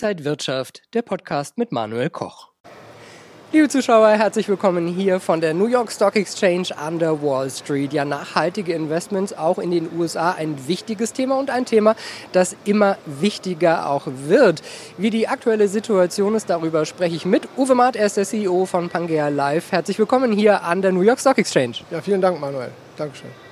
Inside Wirtschaft, der Podcast mit Manuel Koch. Liebe Zuschauer, herzlich willkommen hier von der New York Stock Exchange an der Wall Street. Ja, nachhaltige Investments auch in den USA ein wichtiges Thema und ein Thema, das immer wichtiger auch wird. Wie die aktuelle Situation ist, darüber spreche ich mit Uwe Maat, er ist der CEO von Pangea Live. Herzlich willkommen hier an der New York Stock Exchange. Ja, vielen Dank, Manuel. Dankeschön.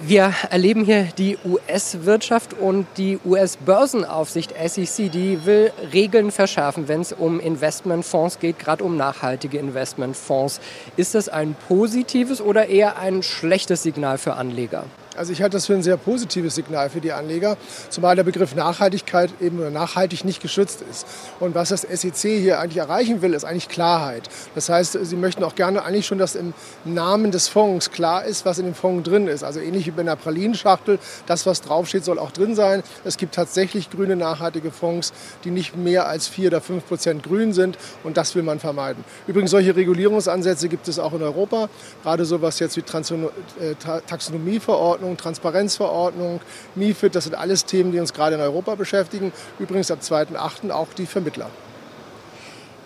Wir erleben hier die US-Wirtschaft und die US-Börsenaufsicht SEC, die will Regeln verschärfen, wenn es um Investmentfonds geht, gerade um nachhaltige Investmentfonds. Ist das ein positives oder eher ein schlechtes Signal für Anleger? Also ich halte das für ein sehr positives Signal für die Anleger, zumal der Begriff Nachhaltigkeit eben nachhaltig nicht geschützt ist. Und was das SEC hier eigentlich erreichen will, ist eigentlich Klarheit. Das heißt, sie möchten auch gerne eigentlich schon, dass im Namen des Fonds klar ist, was in dem Fonds drin ist. Also ähnlich wie bei einer Pralinschachtel, das, was draufsteht, soll auch drin sein. Es gibt tatsächlich grüne nachhaltige Fonds, die nicht mehr als vier oder fünf Prozent grün sind und das will man vermeiden. Übrigens, solche Regulierungsansätze gibt es auch in Europa, gerade sowas jetzt wie äh, Taxonomieverordnung Verordnung, Transparenzverordnung, MIFID, das sind alles Themen, die uns gerade in Europa beschäftigen. Übrigens ab 2.8. auch die Vermittler.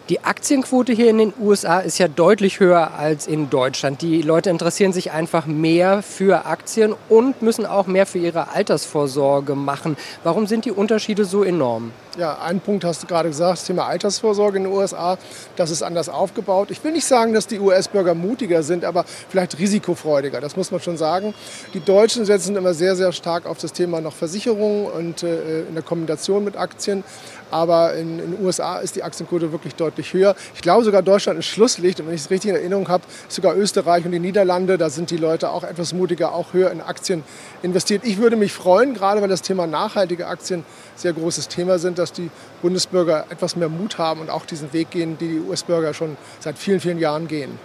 Die Aktienquote hier in den USA ist ja deutlich höher als in Deutschland. Die Leute interessieren sich einfach mehr für Aktien und müssen auch mehr für ihre Altersvorsorge machen. Warum sind die Unterschiede so enorm? Ja, einen Punkt hast du gerade gesagt, das Thema Altersvorsorge in den USA, das ist anders aufgebaut. Ich will nicht sagen, dass die US-Bürger mutiger sind, aber vielleicht risikofreudiger, das muss man schon sagen. Die Deutschen setzen immer sehr, sehr stark auf das Thema noch Versicherungen und äh, in der Kombination mit Aktien. Aber in den USA ist die Aktienquote wirklich deutlich höher. Ich glaube sogar Deutschland ist Schlusslicht. Und wenn ich es richtig in Erinnerung habe, sogar Österreich und die Niederlande, da sind die Leute auch etwas mutiger, auch höher in Aktien investiert. Ich würde mich freuen, gerade weil das Thema nachhaltige Aktien sehr großes Thema sind, dass die Bundesbürger etwas mehr Mut haben und auch diesen Weg gehen, die die US-Bürger schon seit vielen, vielen Jahren gehen.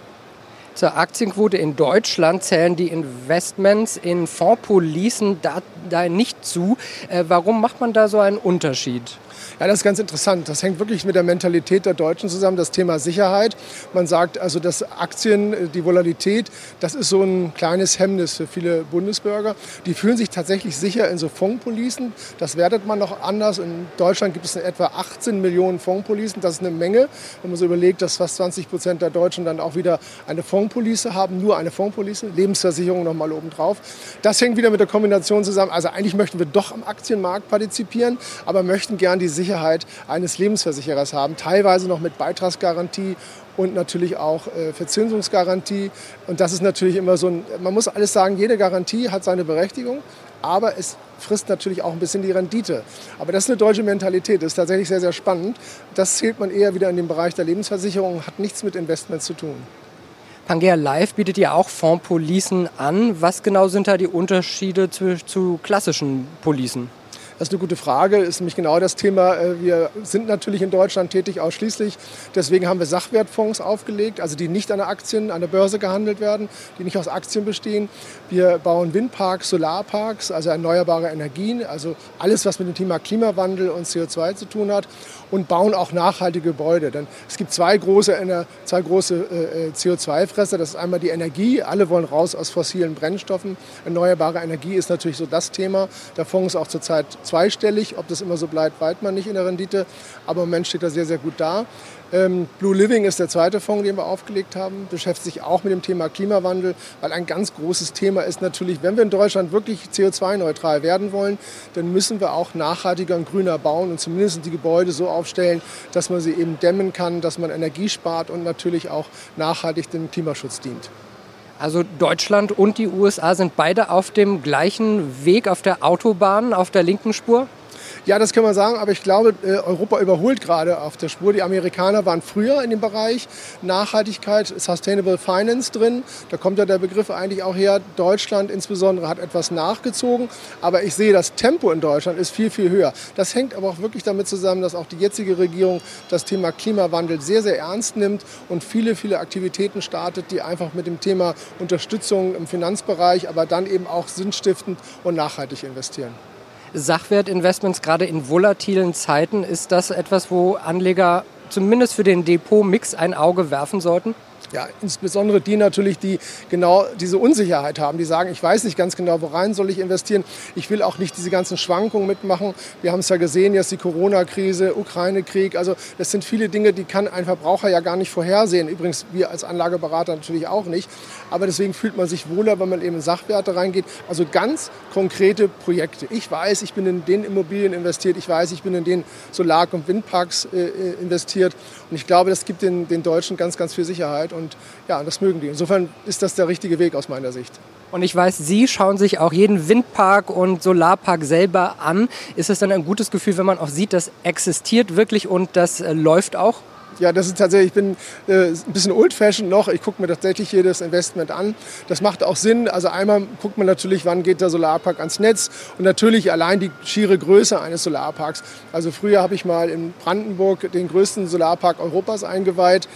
Zur Aktienquote in Deutschland zählen die Investments in Fondspolicen da, da nicht zu. Äh, warum macht man da so einen Unterschied? Ja, das ist ganz interessant. Das hängt wirklich mit der Mentalität der Deutschen zusammen, das Thema Sicherheit. Man sagt also, dass Aktien, die Volatilität, das ist so ein kleines Hemmnis für viele Bundesbürger. Die fühlen sich tatsächlich sicher in so Fondspolicen. Das wertet man noch anders. In Deutschland gibt es etwa 18 Millionen Fondspolicen. Das ist eine Menge. Wenn man so überlegt, dass fast 20 Prozent der Deutschen dann auch wieder eine Fondspolice haben, nur eine Fondspolice, Lebensversicherung nochmal obendrauf. Das hängt wieder mit der Kombination zusammen. Also eigentlich möchten wir doch am Aktienmarkt partizipieren, aber möchten gern die Sicherheit Sicherheit eines Lebensversicherers haben, teilweise noch mit Beitragsgarantie und natürlich auch äh, Verzinsungsgarantie. Und das ist natürlich immer so ein, man muss alles sagen, jede Garantie hat seine Berechtigung, aber es frisst natürlich auch ein bisschen die Rendite. Aber das ist eine deutsche Mentalität, das ist tatsächlich sehr, sehr spannend. Das zählt man eher wieder in den Bereich der Lebensversicherung, hat nichts mit Investments zu tun. Pangea Live bietet ja auch Fondspolicen an. Was genau sind da die Unterschiede zu, zu klassischen Policen? Das ist eine gute Frage, ist nämlich genau das Thema. Äh, wir sind natürlich in Deutschland tätig ausschließlich. Deswegen haben wir Sachwertfonds aufgelegt, also die nicht an der Aktien, an der Börse gehandelt werden, die nicht aus Aktien bestehen. Wir bauen Windparks, Solarparks, also erneuerbare Energien, also alles, was mit dem Thema Klimawandel und CO2 zu tun hat und bauen auch nachhaltige Gebäude. Denn es gibt zwei große, zwei große äh, äh CO2-Fresser. Das ist einmal die Energie. Alle wollen raus aus fossilen Brennstoffen. Erneuerbare Energie ist natürlich so das Thema. Der Fonds ist auch zurzeit zweistellig. Ob das immer so bleibt, weiß man nicht in der Rendite. Aber im Moment steht er sehr, sehr gut da. Ähm, Blue Living ist der zweite Fonds, den wir aufgelegt haben, beschäftigt sich auch mit dem Thema Klimawandel, weil ein ganz großes Thema ist natürlich, wenn wir in Deutschland wirklich CO2-neutral werden wollen, dann müssen wir auch nachhaltiger und grüner bauen und zumindest die Gebäude so aufstellen, dass man sie eben dämmen kann, dass man Energie spart und natürlich auch nachhaltig dem Klimaschutz dient. Also Deutschland und die USA sind beide auf dem gleichen Weg auf der Autobahn, auf der linken Spur? Ja, das kann man sagen, aber ich glaube, äh, Europa überholt gerade auf der Spur. Die Amerikaner waren früher in dem Bereich Nachhaltigkeit, Sustainable Finance drin. Da kommt ja der Begriff eigentlich auch her. Deutschland insbesondere hat etwas nachgezogen, aber ich sehe, das Tempo in Deutschland ist viel, viel höher. Das hängt aber auch wirklich damit zusammen, dass auch die jetzige Regierung das Thema Klimawandel sehr, sehr ernst nimmt und viele, viele Aktivitäten startet, die einfach mit dem Thema Unterstützung im Finanzbereich, aber dann eben auch sinnstiftend und nachhaltig investieren. Sachwertinvestments, gerade in volatilen Zeiten, ist das etwas, wo Anleger zumindest für den Depotmix ein Auge werfen sollten? Ja, insbesondere die natürlich, die genau diese Unsicherheit haben, die sagen, ich weiß nicht ganz genau, worein soll ich investieren. Ich will auch nicht diese ganzen Schwankungen mitmachen. Wir haben es ja gesehen, jetzt die Corona-Krise, Ukraine-Krieg. Also das sind viele Dinge, die kann ein Verbraucher ja gar nicht vorhersehen. Übrigens wir als Anlageberater natürlich auch nicht. Aber deswegen fühlt man sich wohler, wenn man eben in Sachwerte reingeht. Also ganz konkrete Projekte. Ich weiß, ich bin in den Immobilien investiert. Ich weiß, ich bin in den Solar- und Windparks äh, äh investiert. Und ich glaube, das gibt den, den Deutschen ganz, ganz viel Sicherheit. Und und ja, das mögen die. Insofern ist das der richtige Weg aus meiner Sicht. Und ich weiß, Sie schauen sich auch jeden Windpark und Solarpark selber an. Ist es dann ein gutes Gefühl, wenn man auch sieht, das existiert wirklich und das äh, läuft auch? Ja, das ist tatsächlich, ich bin äh, ein bisschen old-fashioned noch. Ich gucke mir tatsächlich jedes Investment an. Das macht auch Sinn. Also einmal guckt man natürlich, wann geht der Solarpark ans Netz und natürlich allein die schiere Größe eines Solarparks. Also früher habe ich mal in Brandenburg den größten Solarpark Europas eingeweiht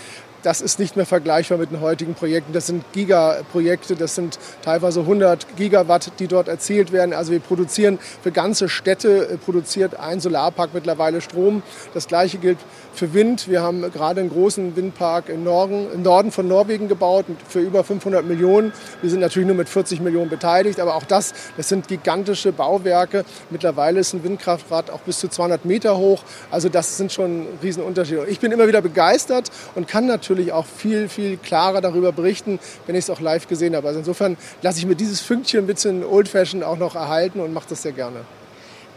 das ist nicht mehr vergleichbar mit den heutigen Projekten. Das sind Gigaprojekte, das sind teilweise 100 Gigawatt, die dort erzielt werden. Also wir produzieren für ganze Städte, äh, produziert ein Solarpark mittlerweile Strom. Das gleiche gilt für Wind. Wir haben gerade einen großen Windpark im Norden, im Norden von Norwegen gebaut für über 500 Millionen. Wir sind natürlich nur mit 40 Millionen beteiligt, aber auch das, das sind gigantische Bauwerke. Mittlerweile ist ein Windkraftrad auch bis zu 200 Meter hoch. Also das sind schon Riesenunterschiede. Ich bin immer wieder begeistert und kann natürlich auch viel, viel klarer darüber berichten, wenn ich es auch live gesehen habe. Also insofern lasse ich mir dieses Fünkchen ein bisschen Old-Fashioned auch noch erhalten und mache das sehr gerne.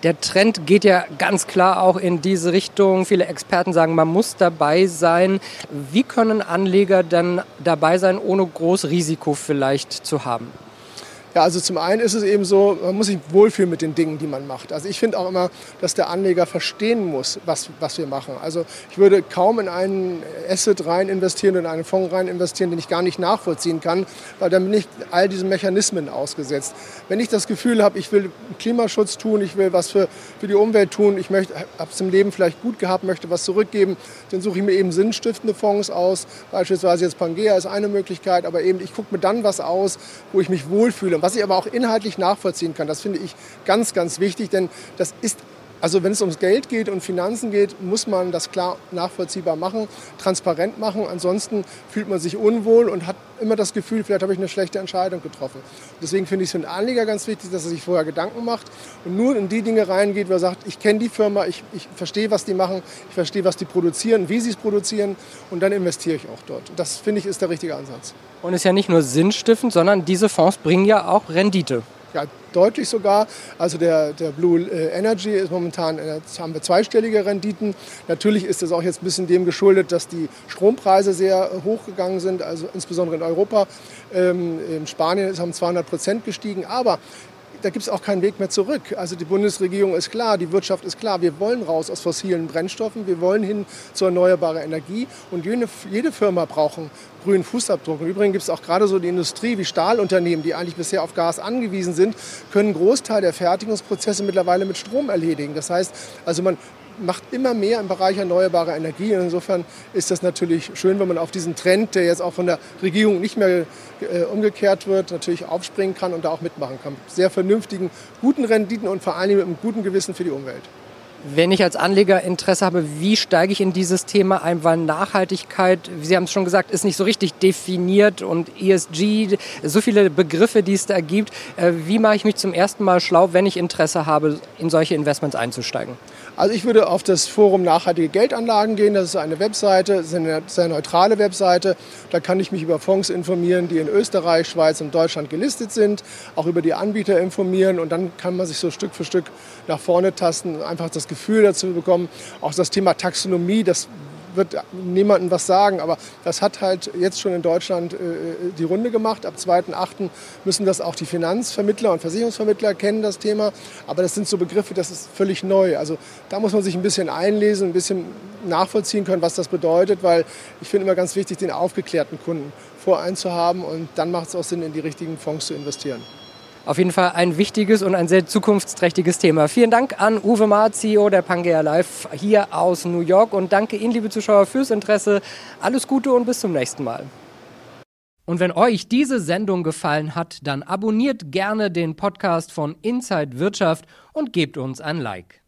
Der Trend geht ja ganz klar auch in diese Richtung. Viele Experten sagen, man muss dabei sein. Wie können Anleger dann dabei sein, ohne groß Risiko vielleicht zu haben? Ja, also zum einen ist es eben so, man muss sich wohlfühlen mit den Dingen, die man macht. Also ich finde auch immer, dass der Anleger verstehen muss, was, was wir machen. Also ich würde kaum in einen Asset rein investieren, in einen Fonds rein investieren, den ich gar nicht nachvollziehen kann, weil dann bin ich all diesen Mechanismen ausgesetzt. Wenn ich das Gefühl habe, ich will Klimaschutz tun, ich will was für, für die Umwelt tun, ich habe es im Leben vielleicht gut gehabt, möchte was zurückgeben, dann suche ich mir eben sinnstiftende Fonds aus. Beispielsweise jetzt Pangea ist eine Möglichkeit, aber eben ich gucke mir dann was aus, wo ich mich wohlfühle was ich aber auch inhaltlich nachvollziehen kann. Das finde ich ganz, ganz wichtig, denn das ist also wenn es ums Geld geht und Finanzen geht, muss man das klar nachvollziehbar machen, transparent machen. Ansonsten fühlt man sich unwohl und hat immer das Gefühl, vielleicht habe ich eine schlechte Entscheidung getroffen. Deswegen finde ich es für einen Anleger ganz wichtig, dass er sich vorher Gedanken macht und nur in die Dinge reingeht, wo er sagt, ich kenne die Firma, ich, ich verstehe, was die machen, ich verstehe, was die produzieren, wie sie es produzieren und dann investiere ich auch dort. Das finde ich ist der richtige Ansatz. Und ist ja nicht nur sinnstiftend, sondern diese Fonds bringen ja auch Rendite. Ja, deutlich sogar. Also der, der Blue äh, Energy ist momentan, jetzt haben wir zweistellige Renditen. Natürlich ist es auch jetzt ein bisschen dem geschuldet, dass die Strompreise sehr hoch gegangen sind, also insbesondere in Europa. Ähm, in Spanien haben 200 Prozent gestiegen. Aber da gibt es auch keinen Weg mehr zurück. Also die Bundesregierung ist klar, die Wirtschaft ist klar. Wir wollen raus aus fossilen Brennstoffen, wir wollen hin zu erneuerbarer Energie. Und jede, jede Firma braucht einen grünen Fußabdruck. Und übrigens gibt es auch gerade so die Industrie wie Stahlunternehmen, die eigentlich bisher auf Gas angewiesen sind, können einen Großteil der Fertigungsprozesse mittlerweile mit Strom erledigen. Das heißt, also man macht immer mehr im Bereich erneuerbare Energie. Und insofern ist das natürlich schön, wenn man auf diesen Trend, der jetzt auch von der Regierung nicht mehr äh, umgekehrt wird, natürlich aufspringen kann und da auch mitmachen kann. Sehr vernünftigen, guten Renditen und vor allem mit einem guten Gewissen für die Umwelt. Wenn ich als Anleger Interesse habe, wie steige ich in dieses Thema ein? Weil Nachhaltigkeit, Sie haben es schon gesagt, ist nicht so richtig definiert und ESG, so viele Begriffe, die es da gibt. Äh, wie mache ich mich zum ersten Mal schlau, wenn ich Interesse habe, in solche Investments einzusteigen? Also ich würde auf das Forum Nachhaltige Geldanlagen gehen. Das ist eine Webseite, ist eine sehr neutrale Webseite. Da kann ich mich über Fonds informieren, die in Österreich, Schweiz und Deutschland gelistet sind, auch über die Anbieter informieren und dann kann man sich so Stück für Stück nach vorne tasten, einfach das Gefühl dazu bekommen. Auch das Thema Taxonomie, das wird niemandem was sagen. Aber das hat halt jetzt schon in Deutschland äh, die Runde gemacht. Ab 2.8. müssen das auch die Finanzvermittler und Versicherungsvermittler kennen, das Thema. Aber das sind so Begriffe, das ist völlig neu. Also da muss man sich ein bisschen einlesen, ein bisschen nachvollziehen können, was das bedeutet, weil ich finde immer ganz wichtig, den aufgeklärten Kunden voreinzuhaben und dann macht es auch Sinn, in die richtigen Fonds zu investieren. Auf jeden Fall ein wichtiges und ein sehr zukunftsträchtiges Thema. Vielen Dank an Uwe Maar, CEO der Pangea Live hier aus New York und danke Ihnen, liebe Zuschauer, fürs Interesse. Alles Gute und bis zum nächsten Mal. Und wenn euch diese Sendung gefallen hat, dann abonniert gerne den Podcast von Inside Wirtschaft und gebt uns ein Like.